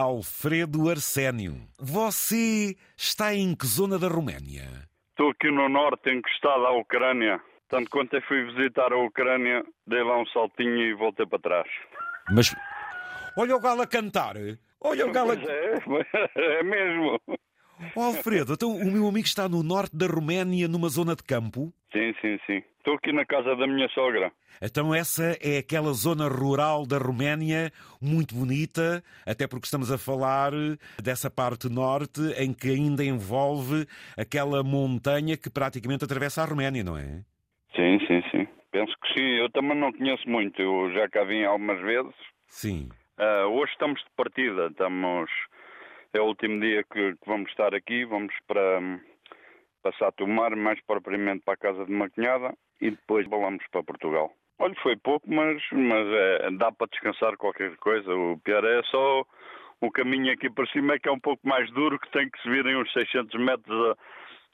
Alfredo Arsénio. Você está em que zona da Roménia? Estou aqui no norte, encostado à Ucrânia. Tanto quanto eu fui visitar a Ucrânia, dei lá um saltinho e voltei para trás. Mas olha o galo a cantar. Olha o galo a... É, é mesmo. Oh, Alfredo, então o meu amigo está no norte da Roménia, numa zona de campo? Sim, sim, sim. Estou aqui na casa da minha sogra. Então essa é aquela zona rural da Roménia, muito bonita, até porque estamos a falar dessa parte norte em que ainda envolve aquela montanha que praticamente atravessa a Roménia, não é? Sim, sim, sim. Penso que sim. Eu também não conheço muito. Eu já cá vim algumas vezes. Sim. Uh, hoje estamos de partida. Estamos... É o último dia que, que vamos estar aqui. Vamos para passar a tomar, mais propriamente para a casa de uma cunhada e depois volamos para Portugal. Olha, foi pouco, mas, mas é, dá para descansar qualquer coisa. O pior é só o caminho aqui para cima é que é um pouco mais duro, que tem que subir em uns 600 metros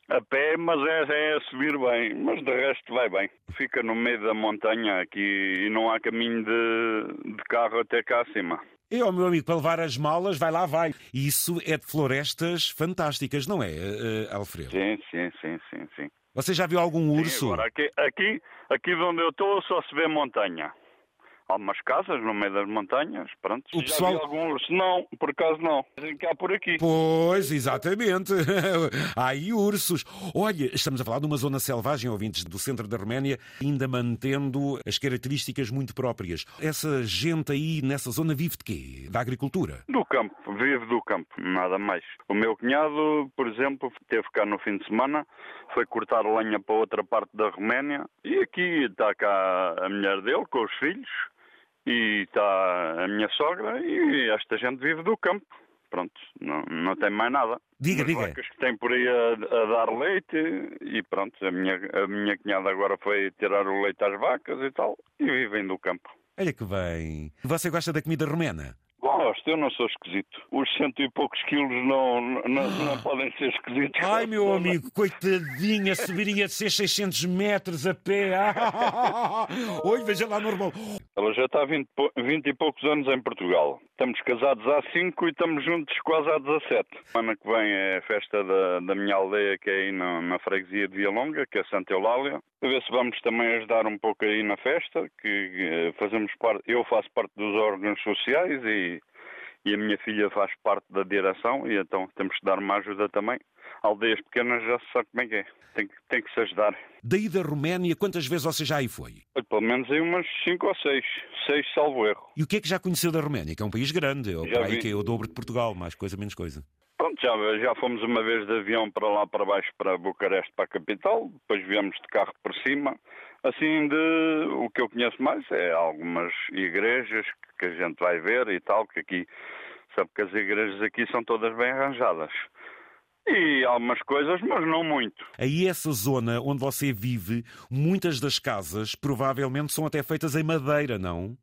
a, a pé, mas é, é subir bem. Mas de resto vai bem. Fica no meio da montanha aqui e não há caminho de, de carro até cá acima. E o meu amigo, para levar as malas, vai lá, vai. E isso é de florestas fantásticas, não é, uh, Alfredo? Sim, sim, sim, sim, sim. Você já viu algum urso? Sim, agora, aqui, aqui, aqui onde eu estou só se vê montanha. Há umas casas no meio das montanhas, pronto. O pessoal... Já urso? Não, por acaso não. Há por aqui. Pois, exatamente. há aí ursos. Olha, estamos a falar de uma zona selvagem, ouvintes, do centro da Roménia, ainda mantendo as características muito próprias. Essa gente aí nessa zona vive de quê? Da agricultura? Do campo, vive do campo, nada mais. O meu cunhado, por exemplo, teve cá no fim de semana, foi cortar lenha para outra parte da Roménia e aqui está cá a mulher dele com os filhos e está a minha sogra e esta gente vive do campo. Pronto, não, não tem mais nada. Diga, As diga. vacas que tem por aí a, a, dar leite e pronto, a minha, a minha cunhada agora foi tirar o leite às vacas e tal e vivem do campo. Olha que bem. Você gosta da comida romena? Gosto, eu não sou esquisito. Os cento e poucos quilos não, não, não podem ser esquisitos. Ai, meu amigo, coitadinha, subiria de ser 600 metros a pé. Oi, veja lá normal. Ela já está há 20, 20 e poucos anos em Portugal. Estamos casados há 5 e estamos juntos quase há 17. Semana que vem é a festa da, da minha aldeia, que é aí na, na freguesia de Via Longa, que é Santa Eulália. A ver se vamos também ajudar um pouco aí na festa, que fazemos parte, eu faço parte dos órgãos sociais e, e a minha filha faz parte da direção, e então temos que dar uma ajuda também. Aldeias pequenas já se sabe como é que é. Tem, tem que se ajudar. Daí da Roménia, quantas vezes você já aí foi? Pelo menos aí umas 5 ou 6. 6 salvo erro. E o que é que já conheceu da Roménia? Que é um país grande, é o vi. que é o dobro de Portugal, mais coisa, menos coisa. Pronto, já, já fomos uma vez de avião para lá para baixo, para Bucareste, para a capital. Depois viemos de carro por cima. Assim, de, o que eu conheço mais é algumas igrejas que a gente vai ver e tal, que aqui, sabe que as igrejas aqui são todas bem arranjadas. E algumas coisas, mas não muito. Aí essa zona onde você vive, muitas das casas provavelmente são até feitas em madeira, não?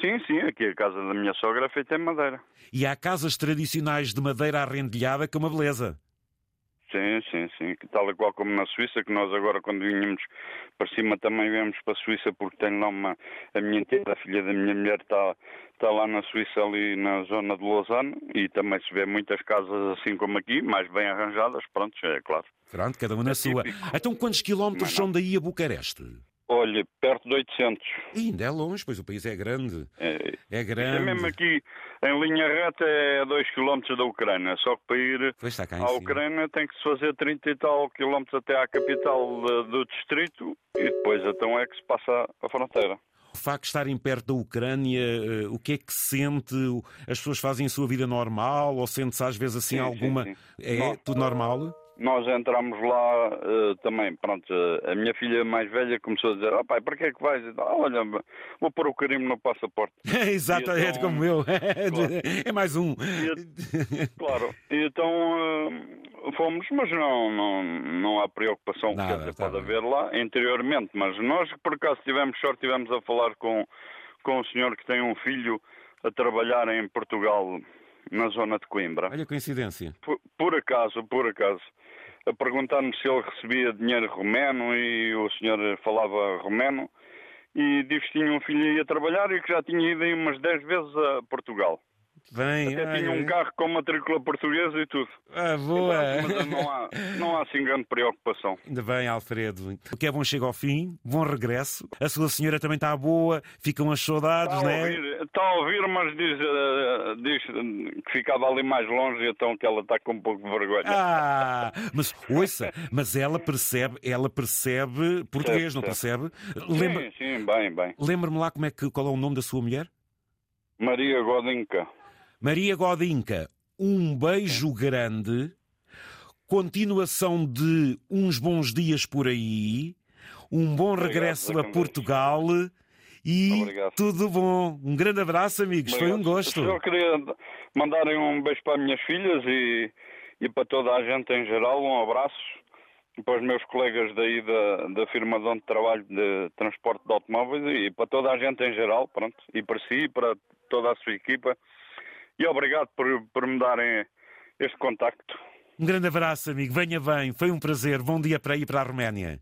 Sim, sim, aqui a casa da minha sogra é feita em madeira. E há casas tradicionais de madeira arrendilhada que é uma beleza. Sim, sim, sim. Tal e qual como na Suíça, que nós agora quando vinhamos para cima também viemos para a Suíça porque tem lá uma... A minha tia, a filha da minha mulher está está lá na Suíça, ali na zona de Lausanne, e também se vê muitas casas assim como aqui, mais bem arranjadas, pronto, é claro. Pronto, cada uma na sua. típico. Então quantos quilómetros são daí a Bucareste? Olha, perto de 800. E ainda é longe, pois o país é grande. É, É é grande. mesmo aqui, em linha reta, é a 2 km da Ucrânia. Só que para ir à. Ucrânia tem que se fazer 30 e tal quilómetros até à capital do distrito e depois então é que se passa a fronteira. O facto de estarem perto da Ucrânia, eh, o que é que sente? As pessoas fazem a sua vida normal ou sente-se às vezes assim Sim, sim, alguma. sim. É Não. tudo normal? Nós entramos lá eh, também, pronto, eh, a minha filha mais velha começou a dizer, ah pai, para que é que vais? Ah, olha, vou pôr o carimbo no passaporte. Exato, E é então- como eu. Claro. É mais um. Claro, e então eh, fomos, mas não, não, não há preocupação, Nada, quer dizer, tá pode bem. haver lá interiormente, mas nós por acaso tivemos sorte, tivemos a falar com, com um senhor que tem um filho a trabalhar em Portugal, na zona de Coimbra. Olha a coincidência. Por, por acaso, por acaso, a perguntar-me se ele recebia dinheiro romeno e o senhor falava romeno e disse que tinha um filho aí a trabalhar e que já tinha ido aí umas 10 vezes a Portugal. Bem, Até ai, tinha um carro com matrícula portuguesa e tudo. Ah, boa. Mas não há, não há assim grande preocupação. Ainda bem, Alfredo. O que é bom chega ao fim, bom regresso. A sua senhora também está boa, ficam as saudades, né? ouvir, está a ouvir mas diz, eh, diz que ficava ali mais longe, então que ela está com um pouco de vergonha. Ah, mas ouça, mas ela percebe, ela percebe português, não percebe? Lembra, Sim, sim, bem, bem. lembra-me lá como é que, qual é o nome da sua mulher? Maria Godinca. Maria Godinca, um beijo grande, continuação de uns bons dias por aí, um bom Obrigado, regresso a Portugal e Obrigado. tudo bom. Um grande abraço, amigos, foi um gosto. Eu queria mandarem um beijo para as minhas filhas e, e para toda a gente em geral, um abraço. E para os meus colegas daí da, da firma de onde trabalho de transporte de automóveis e para toda a gente em geral, pronto, e para si e para toda a sua equipa. E obrigado por, por me darem este contacto. Um grande abraço, amigo. Venha bem, foi um prazer. Bom dia para ir para a Roménia.